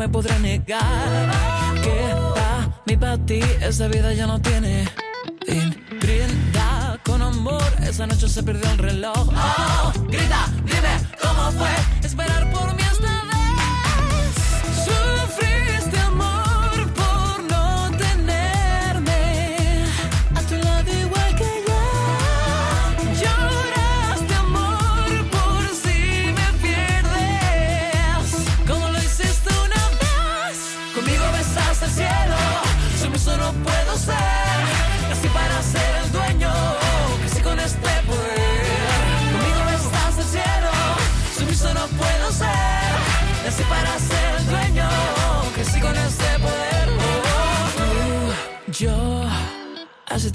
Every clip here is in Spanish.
me podré negar que para mí, para ti, esa vida ya no tiene fin. Con amor, esa noche se perdió el reloj. Oh, grita, dime cómo fue esperar por mí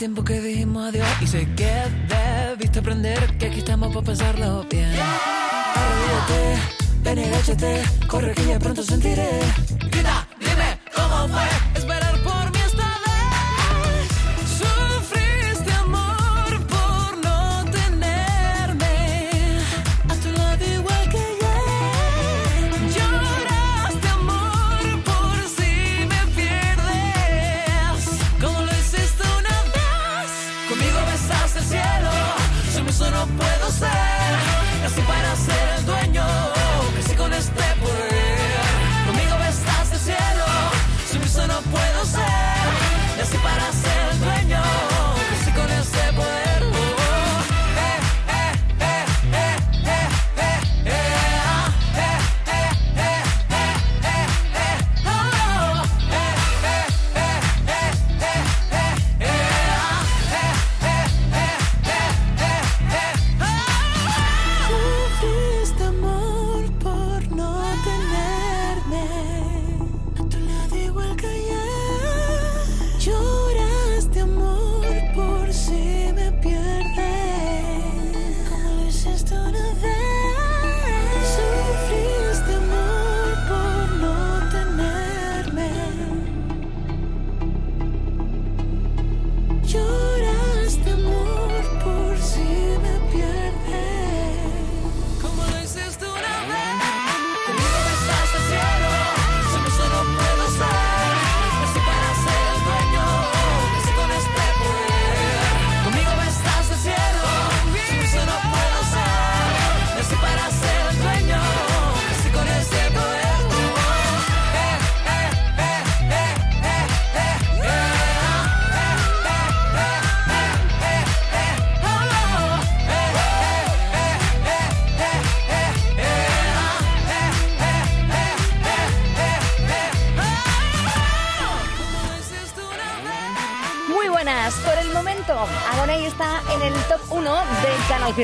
tiempo que dijimos adiós y sé que debiste aprender que aquí estamos para pasarlo bien. Arrodíllate, ven y agáchate, corre que ya pronto sentiré.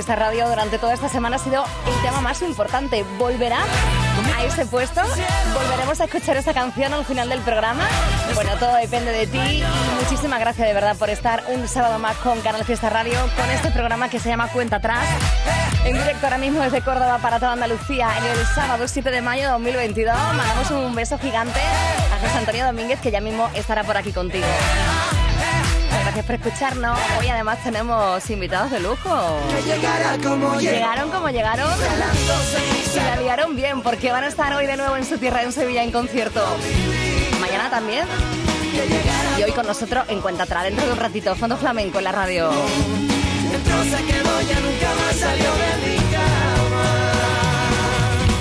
Fiesta Radio. Durante toda esta semana ha sido el tema más importante. ¿Volverá a ese puesto? ¿Volveremos a escuchar esta canción al final del programa? Bueno, todo depende de ti. Muchísimas gracias de verdad por estar un sábado más con Canal Fiesta Radio, con este programa que se llama Cuenta Atrás. En directo ahora mismo desde Córdoba para toda Andalucía en el sábado 7 de mayo de 2022. Mandamos un beso gigante a José Antonio Domínguez que ya mismo estará por aquí contigo. Gracias por escucharnos. Hoy además tenemos invitados de lujo. Llegaron como llegaron y la liaron bien porque van a estar hoy de nuevo en su tierra en Sevilla en concierto. Mañana también. Y hoy con nosotros en Cuenta Atrás, dentro de un ratito, Fondo Flamenco en la radio.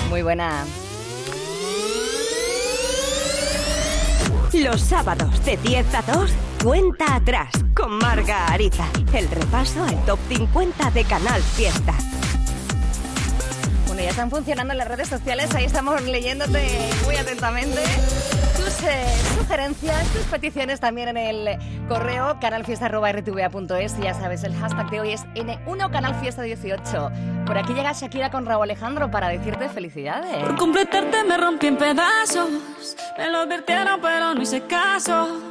Muy buena. Los sábados de 10 a 2, cuenta atrás con Marga Ariza. El repaso al top 50 de Canal Fiesta. Bueno, ya están funcionando las redes sociales, ahí estamos leyéndote muy atentamente. Tus eh, sugerencias, tus peticiones también en el correo canalfiesta.rtva.es y ya sabes, el hashtag de hoy es N1canalfiesta18. Por aquí llega Shakira con Raúl Alejandro para decirte felicidades. Por completarte me rompí en pedazos. Me lo advirtieron, pero no hice caso.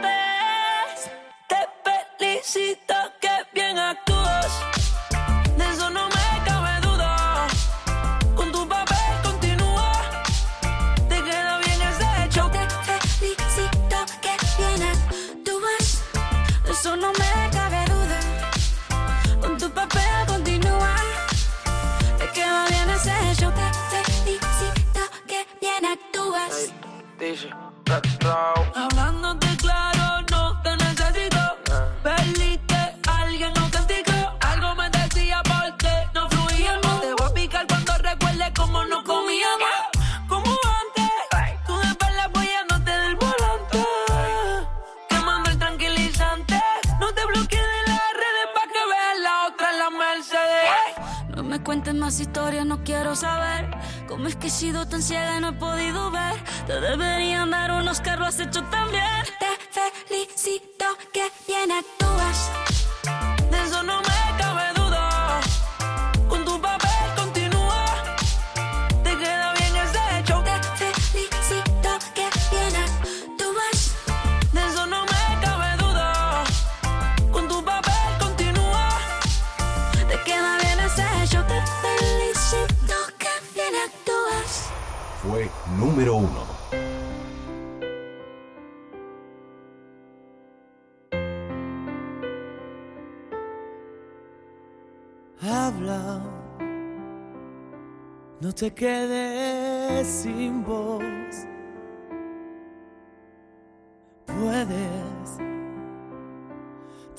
Te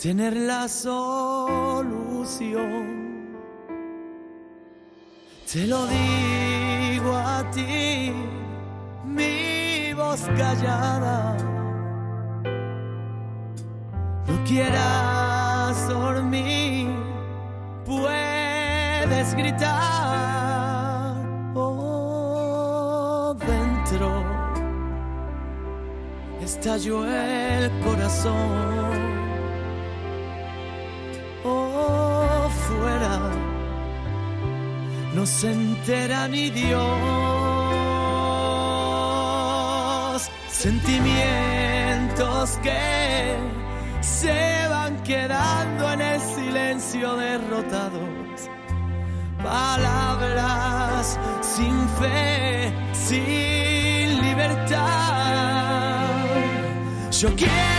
tener la solución. Te lo digo a ti, mi voz callada. No quieras dormir puedes gritar oh, dentro estalló el corazón no se entera ni Dios sentimientos que se van quedando en el silencio derrotados. Palabras sin fe, sin libertad. Yo quiero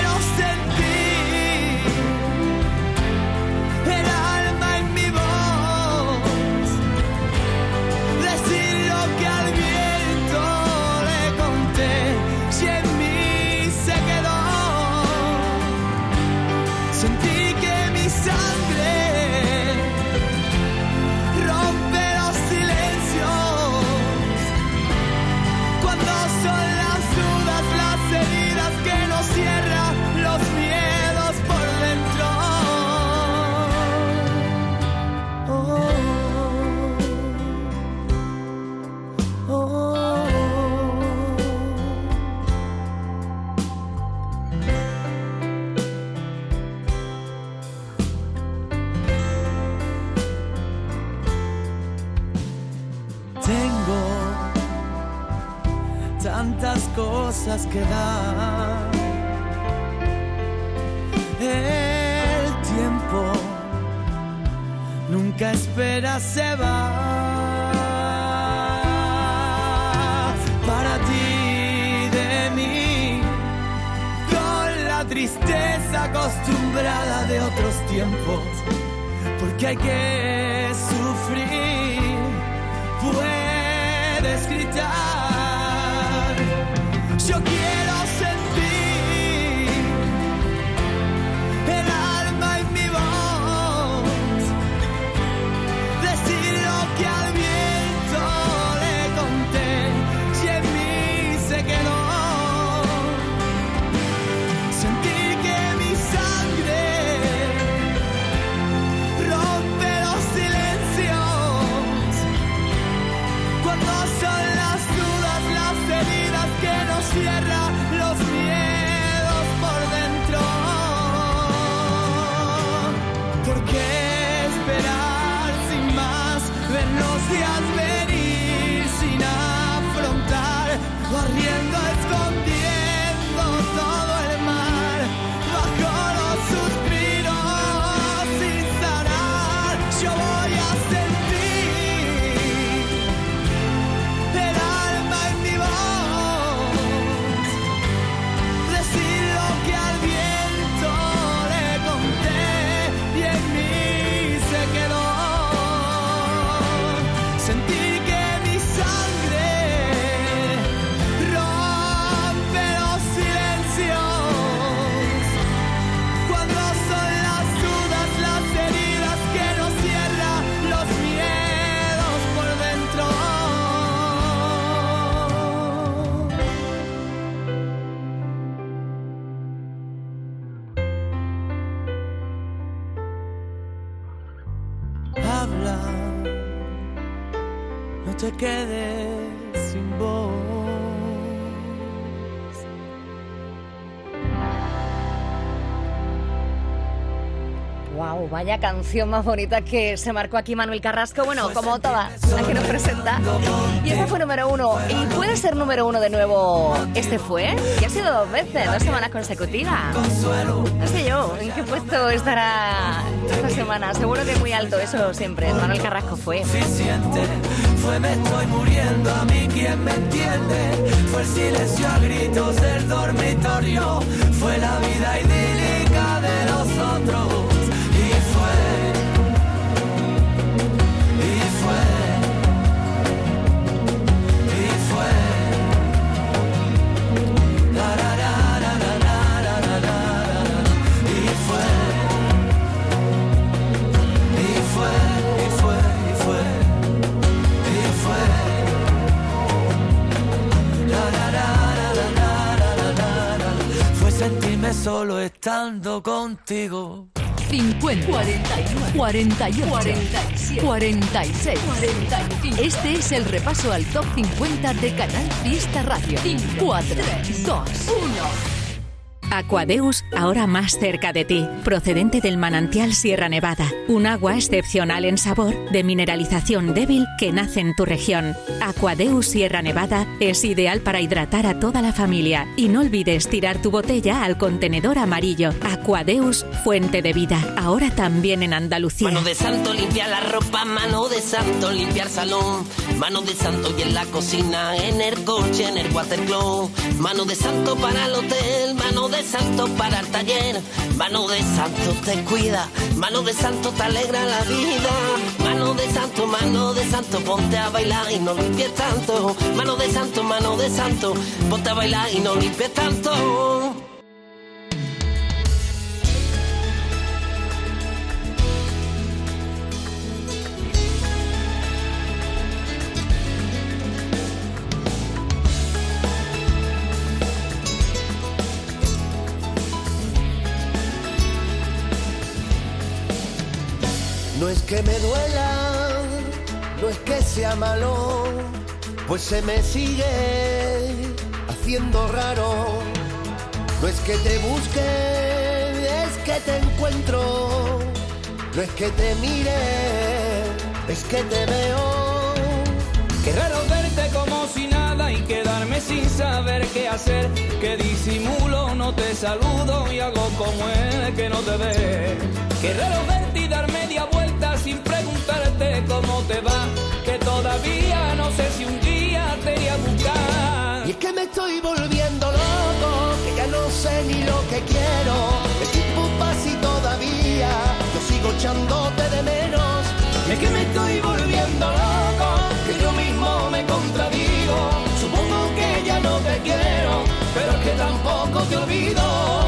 tantas cosas que dar. El tiempo nunca espera, se va. Para ti de mí, con la tristeza acostumbrada de otros tiempos, porque hay que sufrir puedes gritar. Yo vaya canción más bonita que se marcó aquí Manuel Carrasco. Bueno, como toda la que nos presenta. Y este fue número uno. Y puede ser número uno de nuevo. Este fue. Y ha sido dos veces, dos semanas consecutivas. No sé yo, ¿en qué puesto estará esta semana? Seguro que muy alto, eso siempre. Manuel Carrasco fue. Fue me estoy muriendo, a mí quien me entiende. Fue el silencio a gritos del dormitorio. Fue la vida idílica de los otros. Solo estando contigo. 50, 41, 48, 47, 46, 45. Este es el repaso al top 50 de Canal Fiesta Radio. 4, 3, 2, 1. Aquadeus, ahora más cerca de ti, procedente del manantial Sierra Nevada, un agua excepcional en sabor, de mineralización débil que nace en tu región. Aquadeus Sierra Nevada es ideal para hidratar a toda la familia y no olvides tirar tu botella al contenedor amarillo. Aquadeus, fuente de vida, ahora también en Andalucía. Mano de santo limpia la ropa, mano de santo limpiar salón, mano de santo y en la cocina, en el coche, en el watercloak, mano de santo para el hotel, mano de santo para el taller, mano de santo te cuida, mano de santo te alegra la vida, mano de santo, mano de santo, ponte a bailar y no limpies tanto, mano de santo, mano de santo, ponte a bailar y no limpies tanto. Duela, no es que sea malo, pues se me sigue haciendo raro. No es que te busque, es que te encuentro. No es que te mire, es que te veo. Qué raro verte como si nada y quedarme sin saber qué hacer. Que disimulo, no te saludo y hago como el que no te ve. Qué raro verte y dar media vuelta sin preguntarte cómo te va. Que todavía no sé si un día te iré a buscar. Y es que me estoy volviendo loco, que ya no sé ni lo que quiero. El tiempo pasa todavía yo sigo echándote de menos. Y es que me estoy volviendo loco, pero que tampoco te olvido.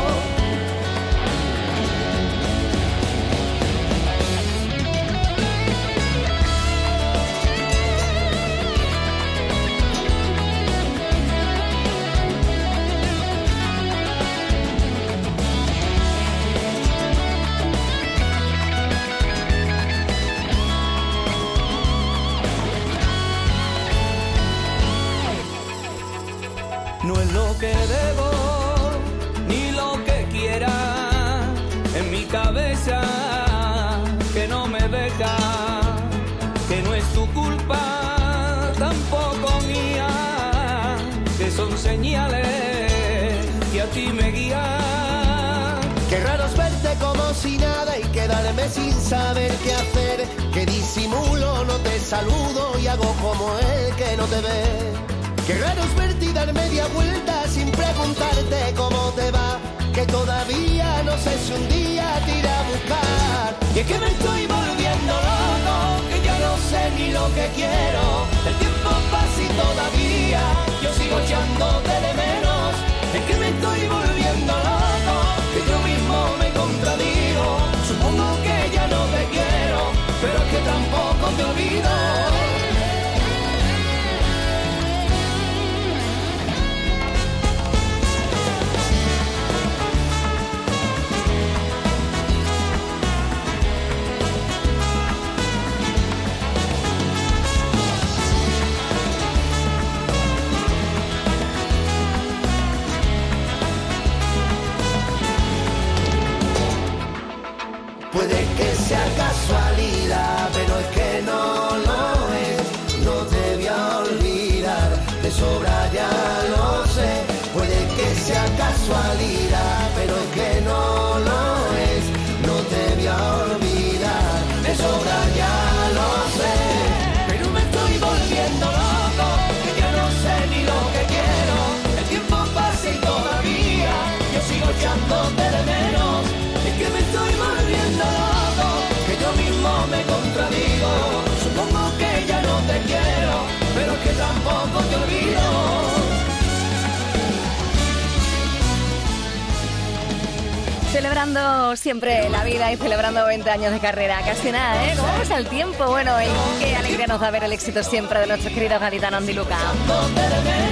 Celebrando siempre la vida y celebrando 20 años de carrera. Casi nada, ¿eh? ¿Cómo pasa el tiempo? Bueno, y qué alegría nos da ver el éxito siempre de nuestro querido gaditano Andy Luca.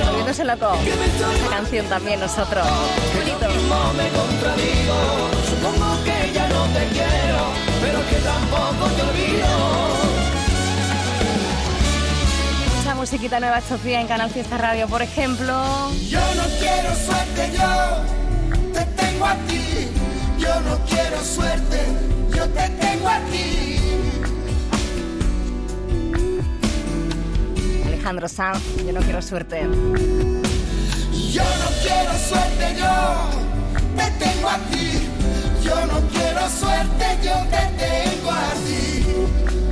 Volviéndose loco. Esta canción también nosotros. Bonito. Musiquita nueva estos días en Canal Fiesta Radio, por ejemplo. Yo no quiero suerte, yo te tengo a ti. Yo no quiero suerte, yo te tengo a ti. Alejandro Sanz, yo no quiero suerte. Yo no quiero suerte, yo te tengo a ti. Yo no quiero suerte, yo te tengo a ti.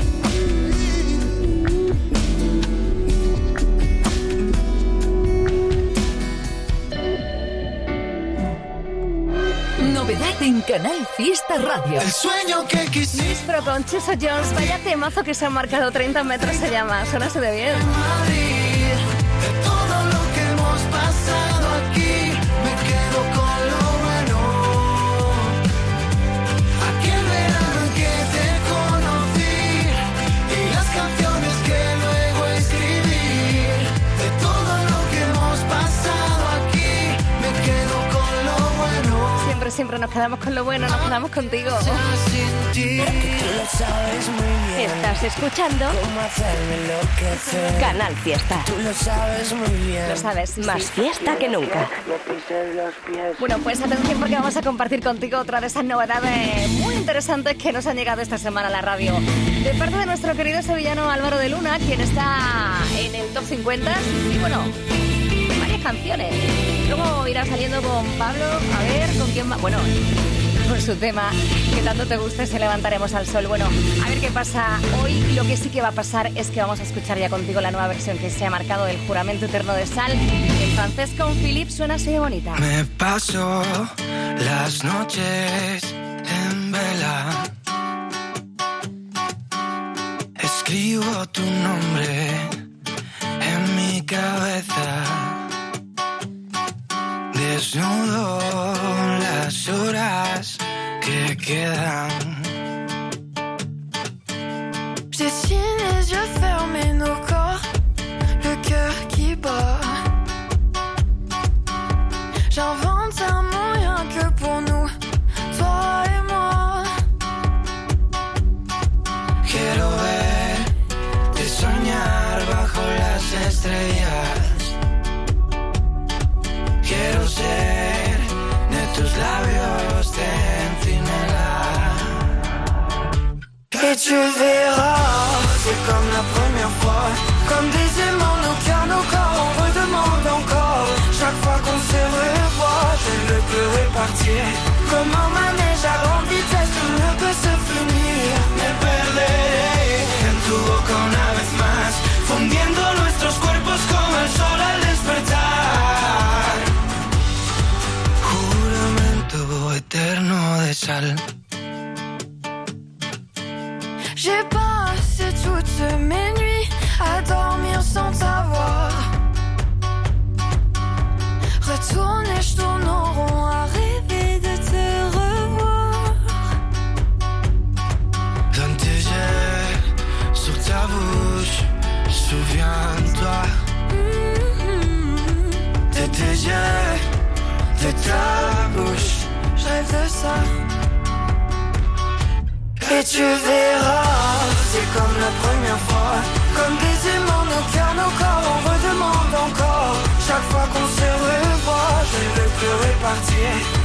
Novedad en Canal Fiesta Radio. El sueño que. Luis Pro con Chuso Jones, vaya temazo que se han marcado 30 metros se llama. Suena de bien. Quedamos con lo bueno, nos quedamos contigo. Estás escuchando. Canal Fiesta. Tú lo sabes muy bien. Lo sabes, Más fiesta que nunca. Bueno, pues atención porque vamos a compartir contigo otra de esas novedades muy interesantes que nos han llegado esta semana a la radio. De parte de nuestro querido sevillano Álvaro de Luna, quien está en el top 50 y bueno, varias canciones. Luego irá saliendo con Pablo, a ver con quién va. Bueno, con su tema que tanto te gusta, se levantaremos al sol. Bueno, a ver qué pasa hoy. Lo que sí que va a pasar es que vamos a escuchar ya contigo la nueva versión que se ha marcado del juramento eterno de sal. En francés con Philip suena así de bonita. Me paso las noches en vela. Escribo tu nombre en mi cabeza. Desnudo las horas que quedan. J'ai signé les Tu c'est comme la première fois. Comme des aimants, nos cœurs, encore. Chaque fois qu'on se revoit, je ne peux repartir. Comme un manège à grande vitesse, tout ne se finir. Me perderé en tu boca una vez más, fundiendo nuestros cuerpos como el sol al despertar. Juramento eterno de sal. Et tu verras, c'est comme la première fois. Comme des aimants, nos cœurs, nos corps, on redemande encore. Chaque fois qu'on se revoit, je ne veux plus repartir.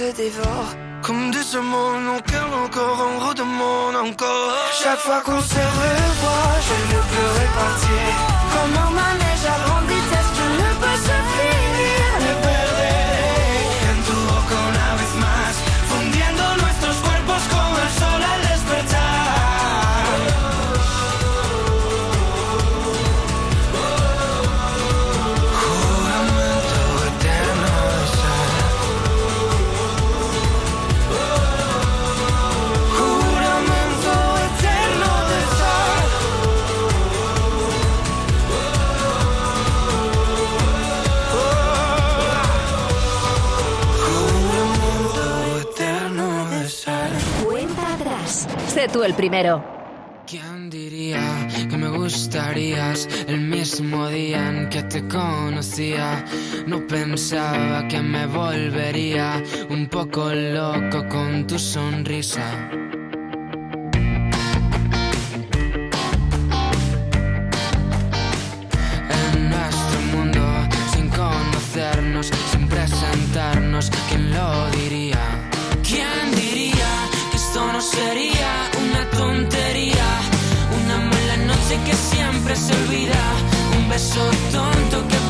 Te dévore. Comme des aimants, nos cœurs, encore, on redemande encore. Chaque fois qu'on se revoit, je ne peux repartir. Comme un manège el primero. ¿Quién diría que me gustarías el mismo día en que te conocía? No pensaba que me volvería un poco loco con tu sonrisa. Siempre se olvida, un beso tonto que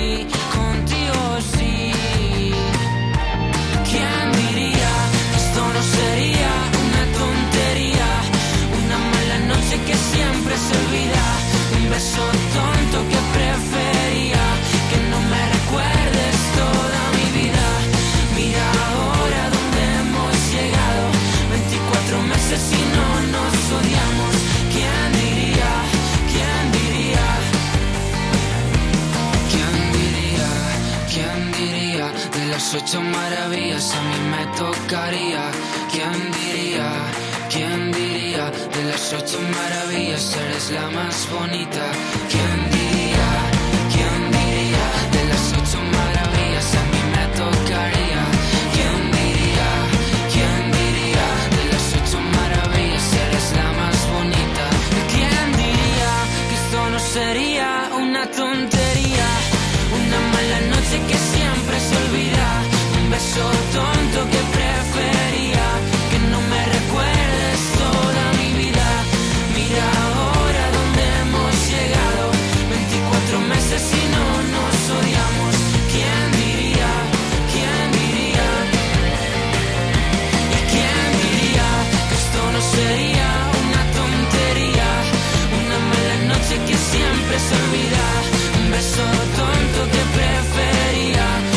Las ocho maravillas a mí me tocaría. ¿Quién diría? ¿Quién diría? De las ocho maravillas eres la más bonita. ¿Quién diría? ¿Quién diría? De las ocho maravillas a mí me tocaría. ¿Quién diría? ¿Quién diría? De las ocho maravillas eres la más bonita. ¿Quién diría que esto no sería una tontería? Una mala noche que siempre se olvida. Un beso tonto que prefería que no me recuerdes toda mi vida. Mira ahora donde hemos llegado. 24 meses y no nos odiamos. ¿Quién diría? ¿Quién diría? ¿Y quién diría que esto no sería una tontería, una mala noche que siempre se olvida. Un beso tonto que prefería.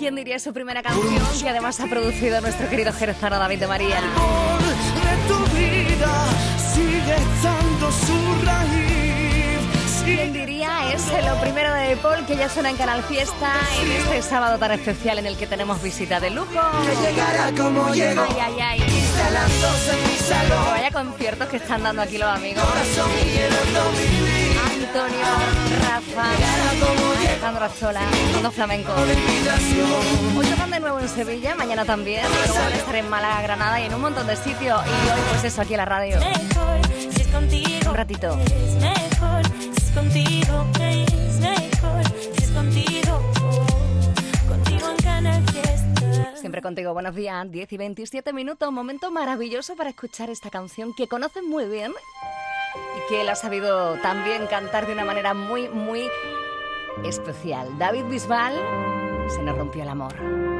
¿Quién diría su primera canción? Que además ha producido nuestro querido jerezano David de María. de tu vida sigue echando su raíz. ¿Quién diría? Es lo primero de Paul que ya suena en Canal Fiesta en este sábado tan especial en el que tenemos visita de lujo. Que llegará como llegó, Ay, ay, ay. Vaya conciertos que están dando aquí los amigos. Antonio, Rafa, Alejandro Azola, Mundo Flamenco. Hoy tocan de nuevo en Sevilla, mañana también. Luego van estar en Málaga, Granada y en un montón de sitios. Y hoy, pues eso, aquí en la radio. Un ratito. Siempre contigo, buenos días. 10 y 27 minutos, momento maravilloso para escuchar esta canción que conocen muy bien que él ha sabido también cantar de una manera muy, muy especial. David Bisbal, se nos rompió el amor.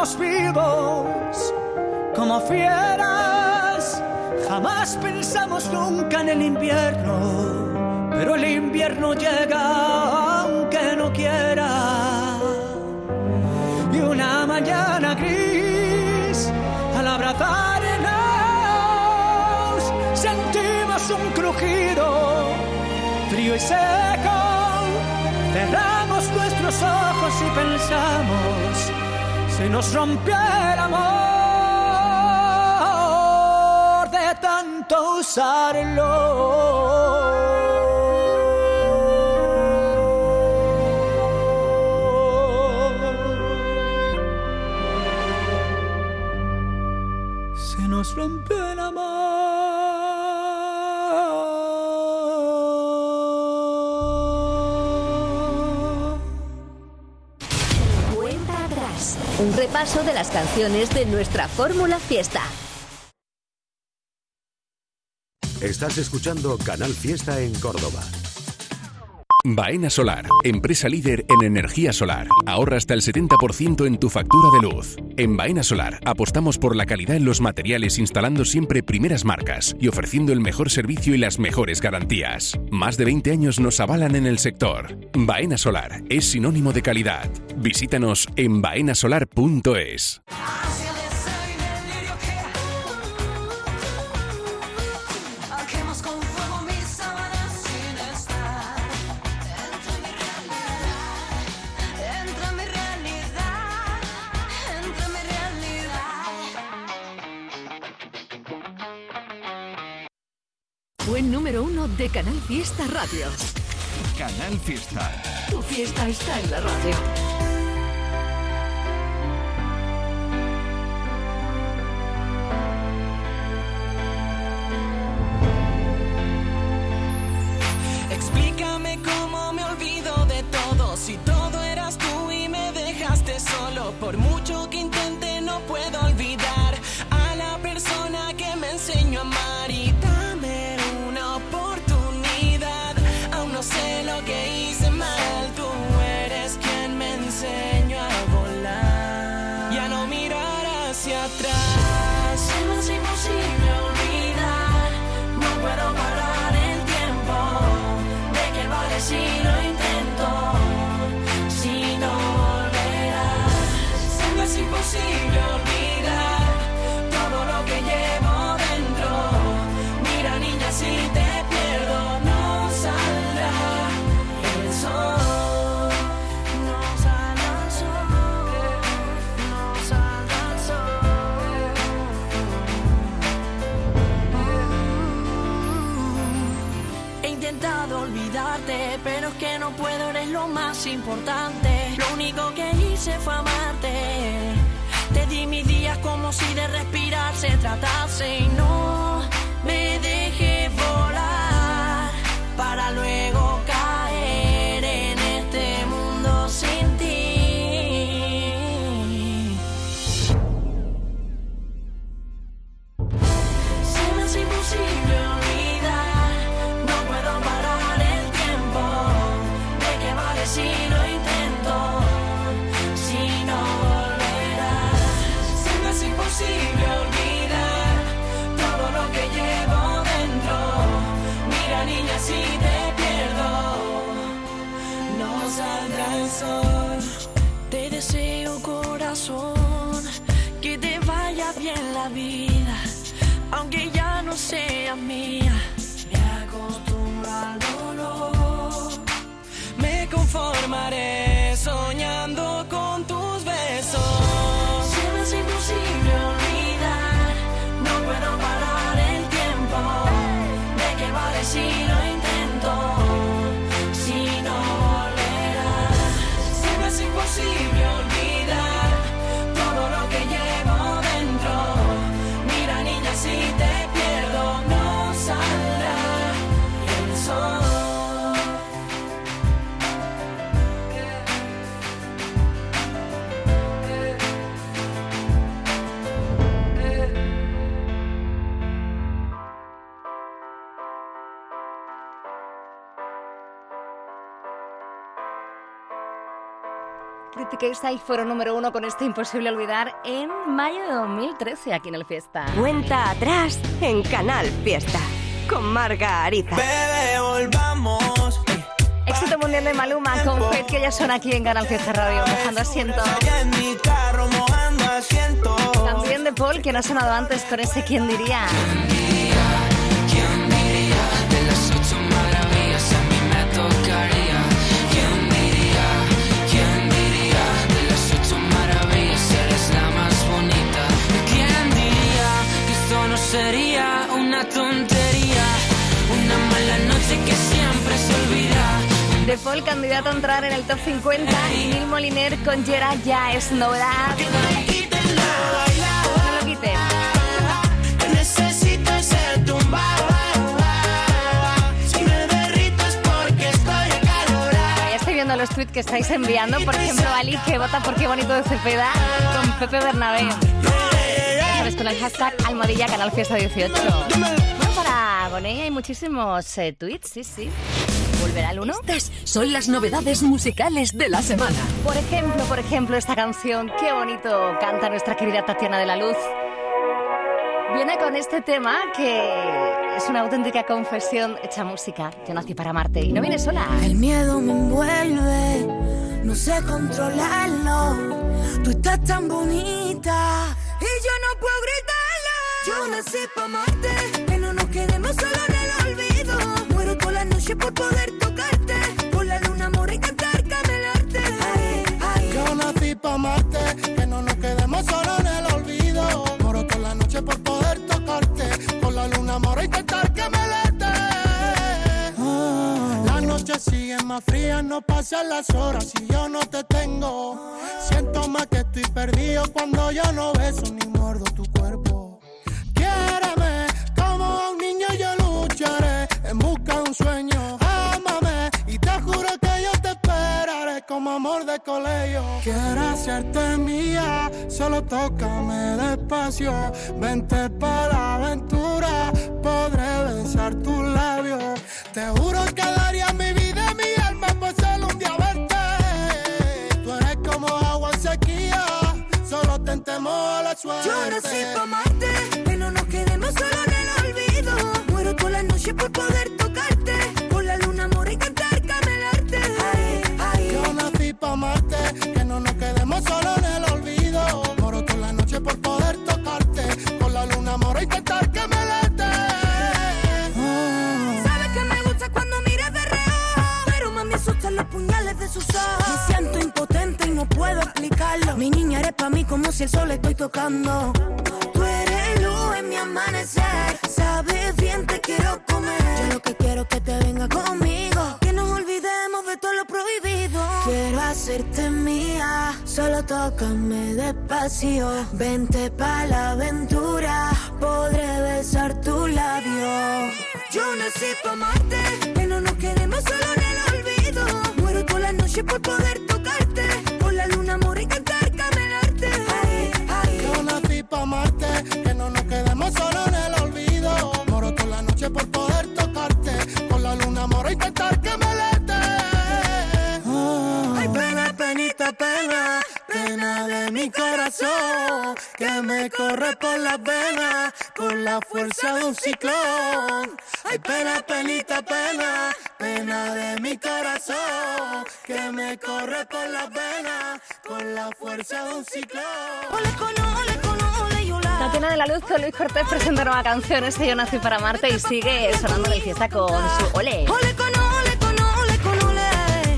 vivos como fieras. Jamás pensamos nunca en el invierno, pero el invierno llega aunque no quiera. Y una mañana gris, al abrazarnos, sentimos un crujido frío y seco. Cerramos nuestros ojos y pensamos, se nos rompió el amor de tanto usarlo. Se nos rompió el amor. Repaso de las canciones de nuestra fórmula fiesta. Estás escuchando Canal Fiesta en Córdoba. Baena Solar, empresa líder en energía solar. Ahorra hasta el 70% en tu factura de luz. En Baena Solar apostamos por la calidad en los materiales instalando siempre primeras marcas y ofreciendo el mejor servicio y las mejores garantías. Más de 20 años nos avalan en el sector. Baena Solar es sinónimo de calidad. Visítanos en baenasolar.es. de Canal Fiesta Radio. Canal Fiesta. Tu fiesta está en la radio. Importante. Lo único que hice fue amarte. Te di mis días como si de respirar se tratase y no mía. Me acostumbro al dolor. Me conformaré Critiquéis ahí fueron número uno con este imposible olvidar en mayo de 2013 aquí en el Fiesta. Cuenta atrás en Canal Fiesta. Con Marga Ariza. volvamos. Éxito mundial de Maluma con Fed que ya son aquí en Canal Fiesta Radio, mojando asiento. También de Paul que no ha sonado antes con ese quién diría. Sería una tontería? Una mala noche que siempre se olvida. De Paul, candidato a entrar en el top 50. Y Neil Moliner con Gerard ya es novedad. No lo quiten. Necesito ser tumbado. Si me porque estoy. Ya estoy viendo los tweets que estáis enviando. Por ejemplo, Ali, que vota por qué bonito de Cepeda con Pepe Bernabé. Con el hashtag Almohadilla Canal Fiesta 18. Bueno, para Bonet hay muchísimos eh, tweets, sí, sí. ¿Volverá el uno? Estas son las novedades musicales de la semana. Por ejemplo, por ejemplo, esta canción, qué bonito canta nuestra querida Tatiana de la Luz. Viene con este tema que es una auténtica confesión hecha música. Yo nací para amarte y no viene sola. El miedo me envuelve, no sé controlarlo. Tú estás tan bonita puedo gritarlo. Yo nací para amarte, que no nos quedemos solo en el olvido. Muero toda la noche por poder tocarte, por la luna amor y cantar camelarte. Ay, ay. Yo nací pa' amarte, que no nos quedemos solo en el olvido. Moro toda la noche por poder tocarte, con la luna que me late. Las noches siguen más frías, no pasan las horas y yo no te tengo. Siento más que estoy perdido cuando yo no beso ni amor de colegio. Quiero hacerte mía, solo tócame despacio. Vente para la aventura, podré besar tus labios. Te juro que daría mi vida mi alma por solo un día verte. Tú eres como agua en sequía, solo tentemos a la suerte. Yo nací para amarte, que no nos quedemos solo en el olvido. Muero toda la noche por poder tocarte, Pa' mí como si el sol estoy tocando. Tú eres luz en mi amanecer. Sabes bien, te quiero comer. Yo lo que quiero es que te venga conmigo. Que nos olvidemos de todo lo prohibido. Quiero hacerte mía. Solo tócame despacio. Vente pa' la aventura. Podré besar tu labio. Yo nací pa' amarte. Que no nos queremos solo en el olvido. Muero toda la noche por poder tocarte. Por la luna, amor y cantar. Que no nos quedemos solo en el olvido. Moro toda la noche por poder tocarte. Con la luna moro intentar que me lete. Ay, pena, penita, pena, pena de mi corazón. Que me corre por las venas con la fuerza de un ciclón. Ay, pena, penita, pena, pena de mi corazón. Que me corre por las venas con la fuerza de un ciclón. Tatiana de la Luz con Luis Cortés presenta nueva canción, este Yo nací para amarte y sigue sonando de fiesta con su ole. Ole con ole con ole con ole.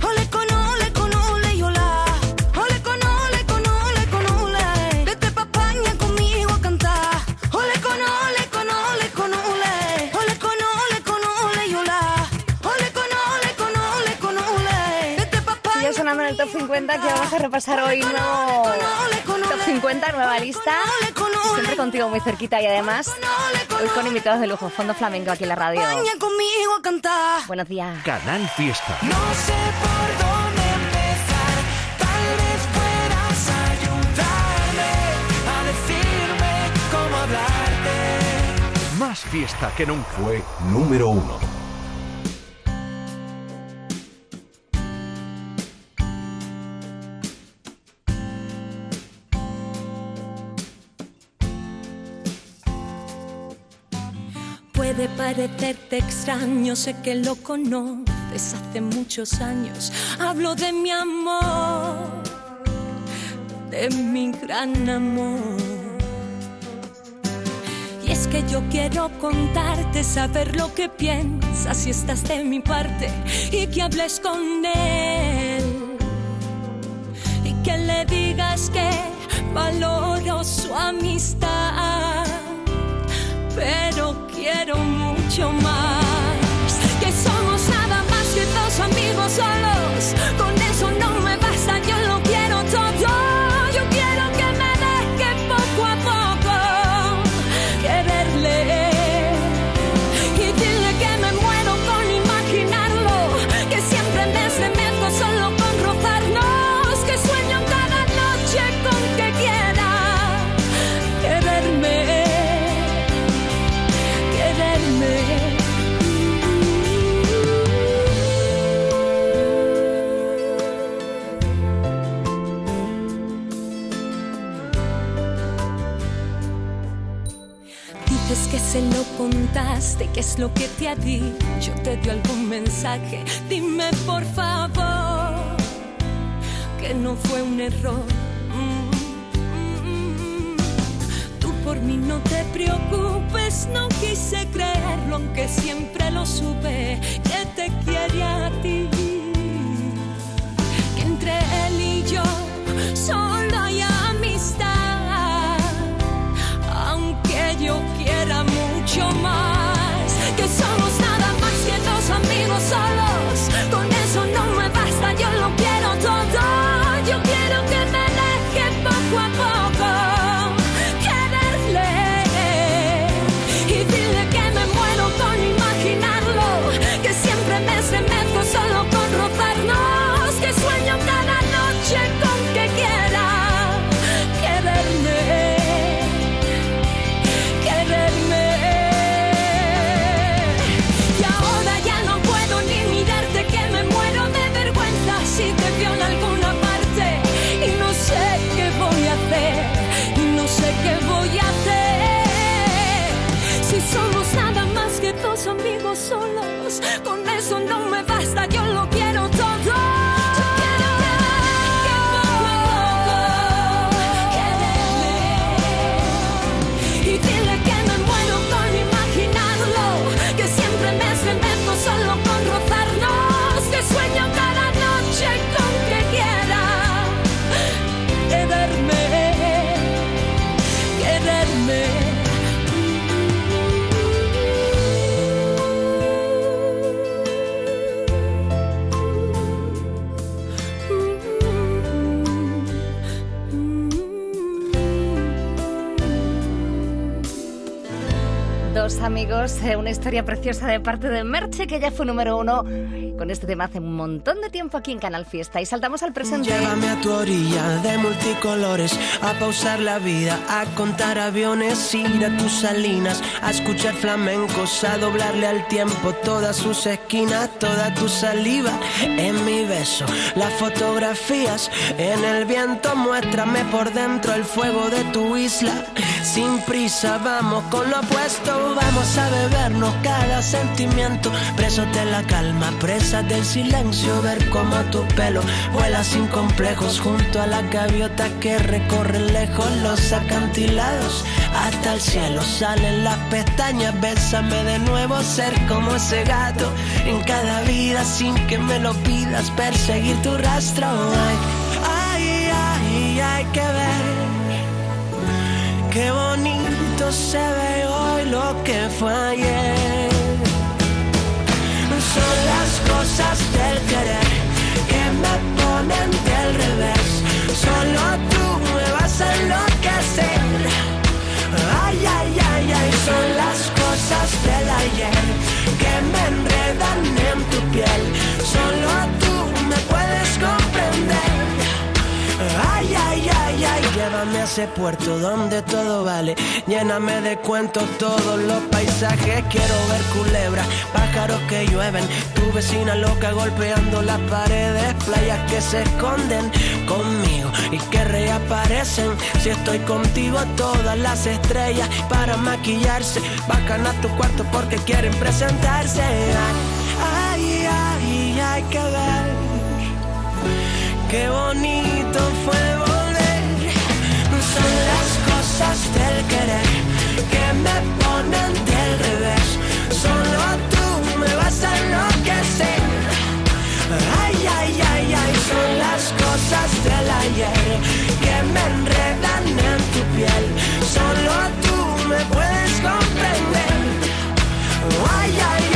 Ole con ole con ole y hola. Ole con ole con ole con ole. Vete pa' España conmigo a cantar. Ole con ole con ole con ole. Ole con ole con ole y hola. Ole con ole con ole con ole. Vete pa' España. Sigue sonando en el top 50 que vamos a repasar hoy nuevo top 50, nueva lista. Siempre contigo muy cerquita y además hoy con invitados de lujo, Fondo Flamenco aquí en la radio. Conmigo a cantar. Buenos días. Canal Fiesta. No sé por dónde empezar, tal vez puedas ayudarme a decirme cómo hablarte. Más fiesta que nunca. Fue número uno. Parecerte extraño, sé que lo conoces hace muchos años. Hablo de mi amor, de mi gran amor. Y es que yo quiero contarte, saber lo que piensas si estás de mi parte y que hables con él. Y que le digas que valoro su amistad pero quiero mucho Que somos nada más que dos amigos solos. Amigos, eh, una historia preciosa de parte de Merche, que ya fue número uno con este tema hace un montón de tiempo aquí en Canal Fiesta. Y saltamos al presente. Llévame a tu orilla de multicolores, a pausar la vida, a contar aviones, ir a tus salinas, a escuchar flamencos, a doblarle al tiempo todas sus esquinas, toda tu saliva en mi beso, las fotografías en el viento, muéstrame por dentro el fuego de tu isla. Sin prisa, vamos con lo opuesto, vamos a bebernos cada sentimiento, presos de la calma, presas del silencio, ver cómo tu pelo vuela sin complejos junto a la gaviota que recorre lejos los acantilados hasta el cielo. Salen las pestañas, bésame de nuevo, ser como ese gato en cada vida sin que me lo pidas, perseguir tu rastro. Ay, ay, ay, hay que ver qué bonito se ve hoy lo que fue ayer. Son las cosas del querer que me ponen del revés. Solo tú me ese puerto donde todo vale. Lléname de cuentos todos los paisajes. Quiero ver culebras, pájaros que llueven. Tu vecina loca golpeando las paredes. Playas que se esconden conmigo y que reaparecen. Si estoy contigo, todas las estrellas para maquillarse. Bajan a tu cuarto porque quieren presentarse. Ay, ay, ay, hay que ver. Qué bonito fue. Son las cosas del querer que me ponen del revés. Solo tú me vas a enloquecer. Ay, ay, ay, ay, son las cosas del ayer que me enredan en tu piel. Solo tú me puedes comprender. Ay, ay,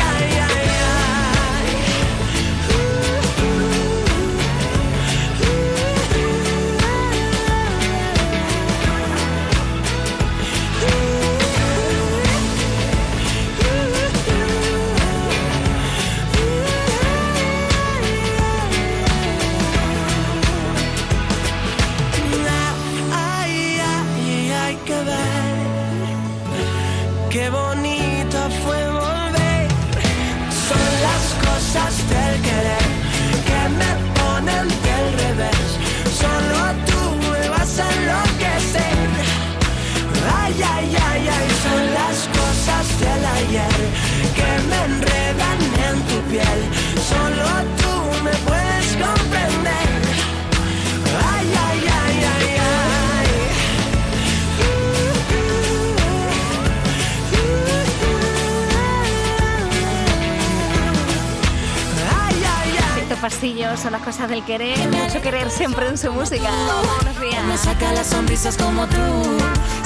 Son las cosas del querer, mucho querer siempre en su música. Buenos días. Me saca las sonrisas como tú.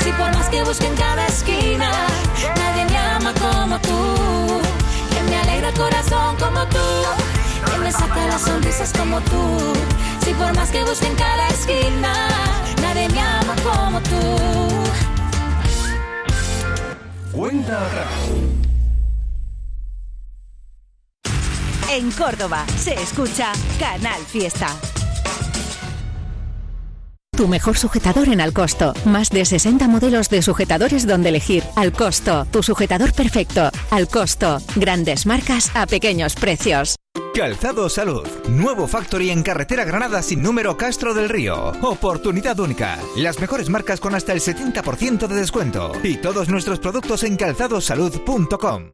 Si por más que busque en cada esquina, nadie me ama como tú. Que me alegra el corazón como tú. Que me saca las sonrisas como tú. Si por más que busque en cada esquina, nadie me ama como tú. Cuenta atrás. En Córdoba se escucha Canal Fiesta. Tu mejor sujetador en Alcosto. Más de 60 modelos de sujetadores donde elegir. Alcosto, tu sujetador perfecto. Alcosto, grandes marcas a pequeños precios. Calzado Salud. Nuevo factory en carretera Granada sin número Castro del Río. Oportunidad única. Las mejores marcas con hasta el 70% de descuento. Y todos nuestros productos en calzadosalud.com.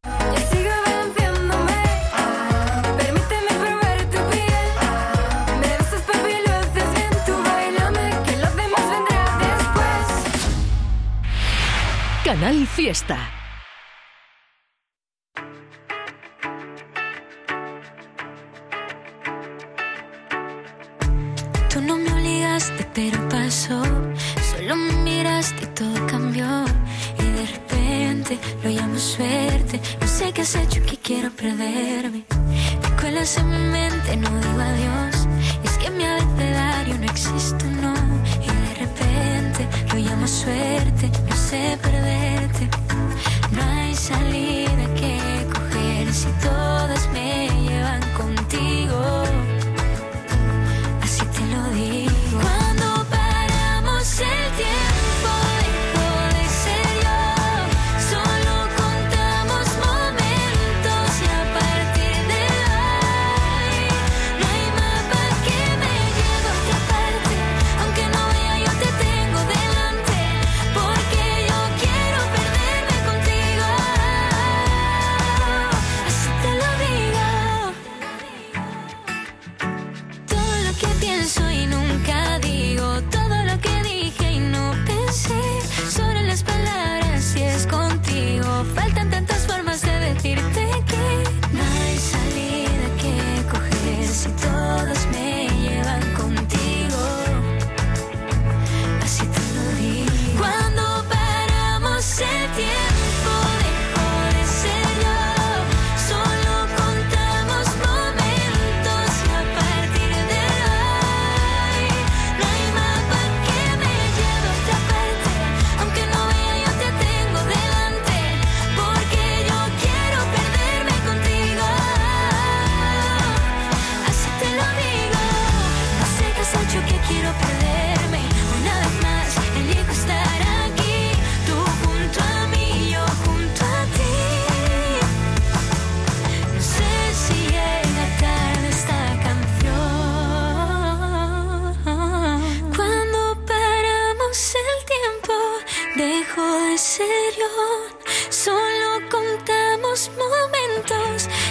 Canal Fiesta. Tú no me obligaste, pero pasó. Solo me miraste y todo cambió. Y de repente lo llamo suerte. No sé qué has hecho que quiero perderme. Te cuelas en mi mente, no digo adiós. Es que mi abecedario no existe.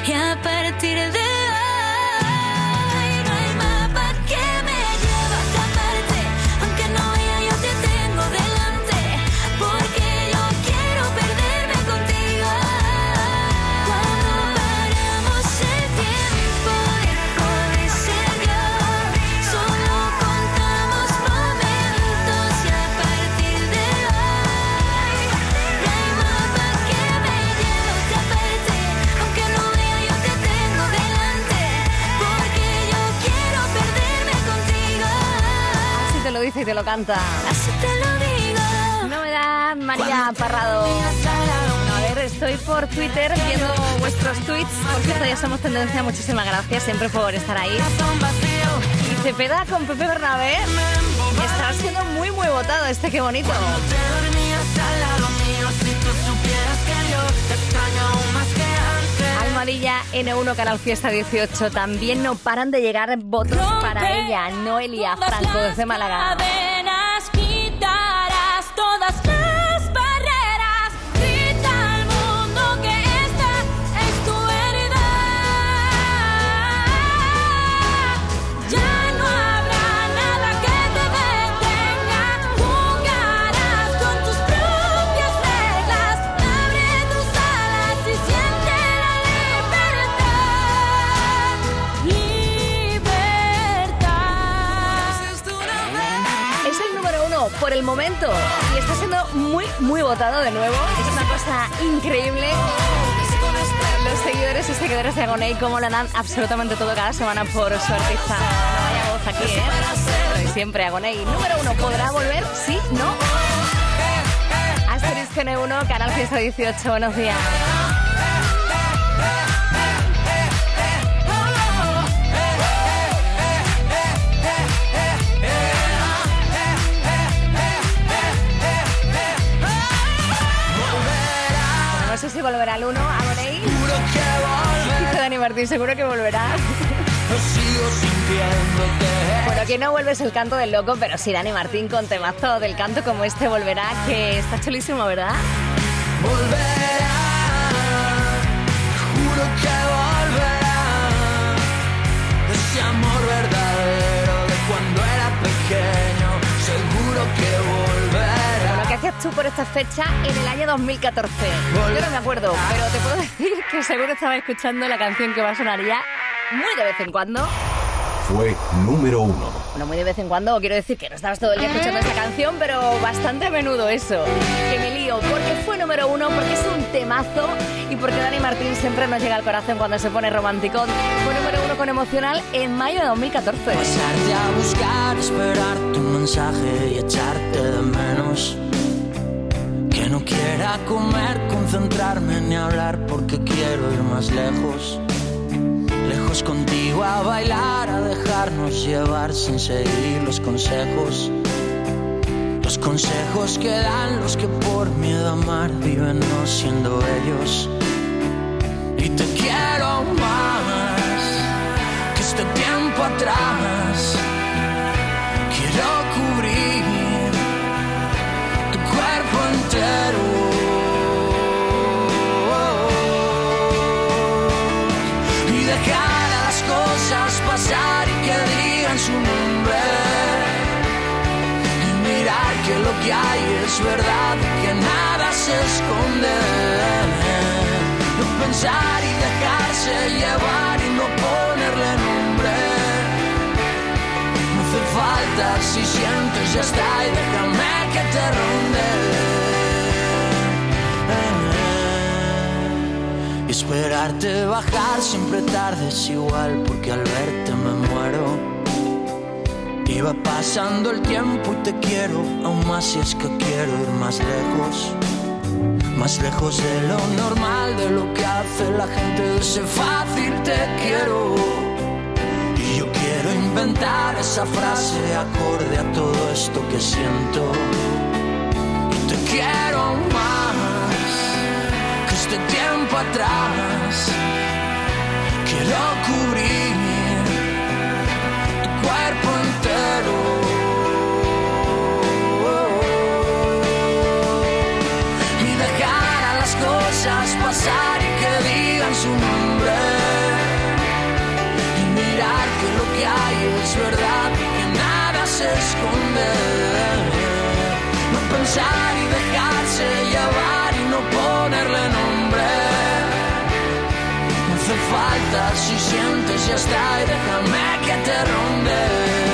Yeah. Te lo canta. Así te lo digo. Novedad, María Parrado. A ver, estoy por Twitter viendo vuestros tweets. Por cierto, ya somos tendencia. Muchísimas gracias siempre por estar ahí. Y Cepeda con Pepe Bernabé. Está siendo muy, muy votado este, qué bonito. Almadilla N1 Canal Fiesta 18 también no paran de llegar votos para ella, Noelia Franco desde Málaga. Por el momento y está siendo muy, muy votado de nuevo. Es una cosa increíble. Los seguidores y seguidoras de Agoney, como lo dan absolutamente todo cada semana por su artista. Vaya voz aquí, ¿eh? Siempre Agoney. Número uno, ¿podrá volver? ¿Sí? ¿No? Asterisco N1, Canal Fiesta 18. Buenos días. No sé si volverá al 1, Agoney. Dice Dani Martín, seguro que volverá. Bueno, que no vuelves el canto del loco, pero sí Dani Martín con temazo del canto como este volverá, que está chulísimo, ¿verdad? Juro volverá. Bueno, ¿qué hacías tú por esta fecha en el año 2014? Yo no me acuerdo, pero te puedo decir que seguro estaba escuchando la canción que va a sonar ya muy de vez en cuando. Fue número uno. Bueno, muy de vez en cuando, quiero decir que no estabas todo el día escuchando esta canción, pero bastante a menudo eso. Que me lío, porque fue número uno, porque es un temazo y porque Dani Martín siempre nos llega al corazón cuando se pone romántico. Fue número uno con emocional en mayo de 2014. Pasarte a buscar, esperar tu mensaje y echarte de menos. Que no quiera comer, concentrarme ni hablar porque quiero ir más lejos. Lejos contigo a bailar, a dejarnos llevar sin seguir los consejos. Los consejos que dan los que por miedo a amar viven no siendo ellos. Y te quiero más que este tiempo atrás. Entero. Y dejar a las cosas pasar y que digan su nombre. Y mirar que lo que hay es verdad que nada se esconde. No pensar y dejarse llevar y no ponerle nombre. No hace falta si sientes ya está y déjame que te ronde. Esperarte bajar siempre tarde es igual porque al verte me muero. Va pasando el tiempo y te quiero, aún más si es que quiero ir más lejos. Más lejos de lo normal, de lo que hace la gente ese fácil te quiero. Y yo quiero inventar esa frase acorde a todo esto que siento. Te quiero más este tiempo atrás. Quiero cubrir tu cuerpo entero. Y dejar a las cosas pasar y que digan su nombre. Y mirar que lo que hay es verdad y que nada se esconde. No pensar y dejarse falta si sientes ya está y déjame que te ronde.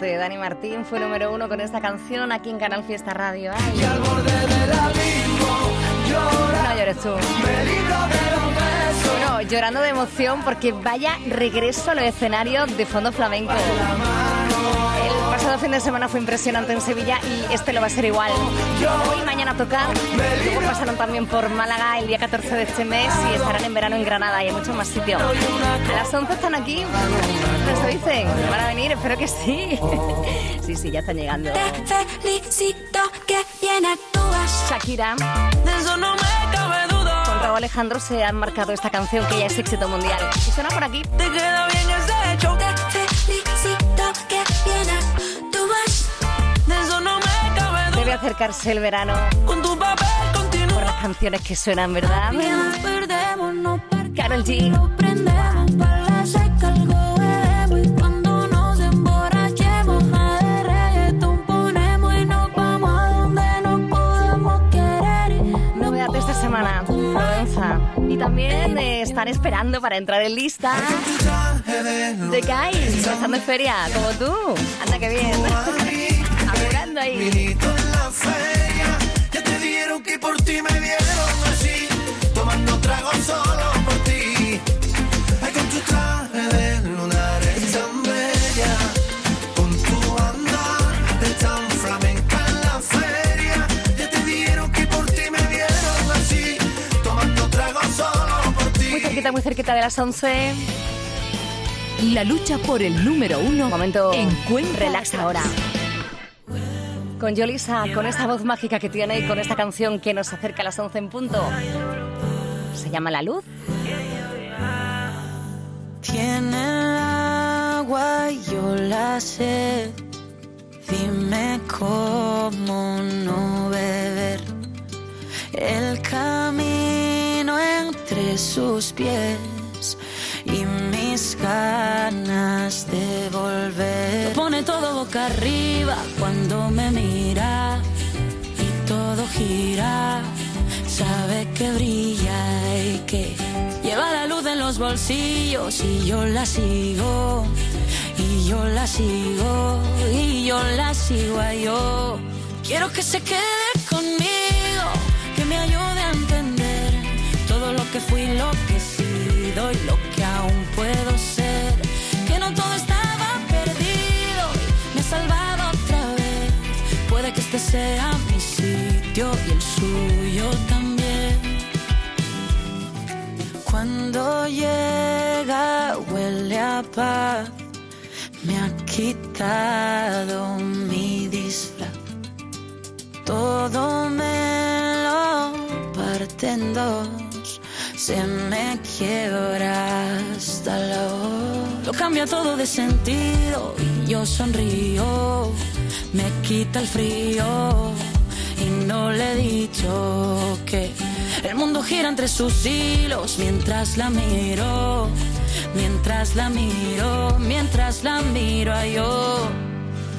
Dani Martín fue número uno con esta canción aquí en Canal Fiesta Radio. Ay. Y al borde del abismo llora. No llores tú. Bueno, llorando de emoción porque vaya regreso a los escenarios de fondo flamenco. Fin de semana fue impresionante en Sevilla y este lo va a ser igual. Hoy y mañana tocar. Luego pasaron también por Málaga el día 14 de este mes y estarán en verano en Granada y hay mucho más sitio. A las 11 están aquí. Nos dicen. ¿Van a venir? Espero que sí. Sí, sí, ya están llegando. Te felicito que bien actúas. Shakira. De eso no me cabe duda. Con Raúl Alejandro se han marcado esta canción que ya es éxito mundial. Y suena por aquí. Te queda bien ese hecho. Acercarse el verano Con tu papel por las canciones que suenan, ¿verdad? Nos perdemos, no Carol G. Lo prendemos para la seca, algo bebemos y cuando nos emborrachemos a de reggaetón ponemos y nos vamos a donde nos podemos querer. Novedad de esta semana, Provenza. Y también eh, están esperando para entrar en lista de Guys, estando en feria, como tú. Anda, que bien. Apurando ahí. Por ti me vieron así, tomando tragos solo por ti. Ay, con tu traje de lunar es tan bella, con tu andar de tan flamenca en la feria, ya te dieron que por ti me vieron así, tomando tragos solo por ti. Muy cerquita, muy cerquita de las 11. La lucha por el número uno Momento encuentra relax ahora. Con Yolisa, con esta voz mágica que tiene y con esta canción que nos acerca a las 11 en punto. Se llama La Luz. Tiene el agua y yo la sed. Dime cómo no beber. El camino entre sus pies y mis ganas de volver. Lo pone todo boca arriba cuando me mira y todo gira. Sabe que brilla y que lleva la luz en los bolsillos y yo la sigo. Y yo la sigo, y yo la sigo a yo. Quiero que se quede conmigo, que me ayude a entender todo lo que fui, lo que he sido y lo que aún puedo ser. Que no todo estaba perdido y me ha salvado otra vez. Puede que este sea mi sitio y el suyo también. Cuando llega huele a paz, me ha quitado mi disfraz. Todo me lo parte en dos, se me quiebra hasta la voz. Lo cambia todo de sentido y yo sonrío. Me quita el frío y no le he dicho que el mundo gira entre sus hilos mientras la miro. Mientras la miro, mientras la miro a yo.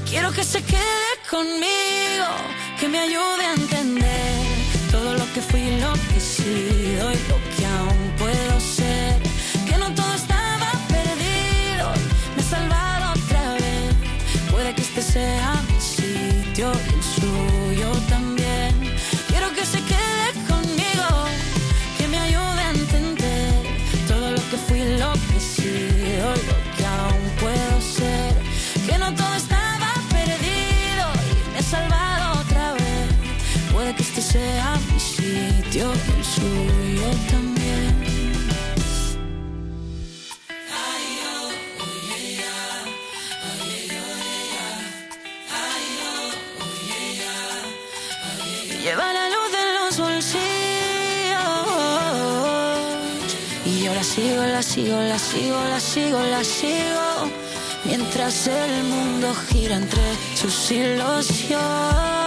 Quiero que se quede conmigo, que me ayude a entender todo lo que fui, lo que he sigo, la sigo, la sigo, la sigo mientras el mundo gira entre sus. Yo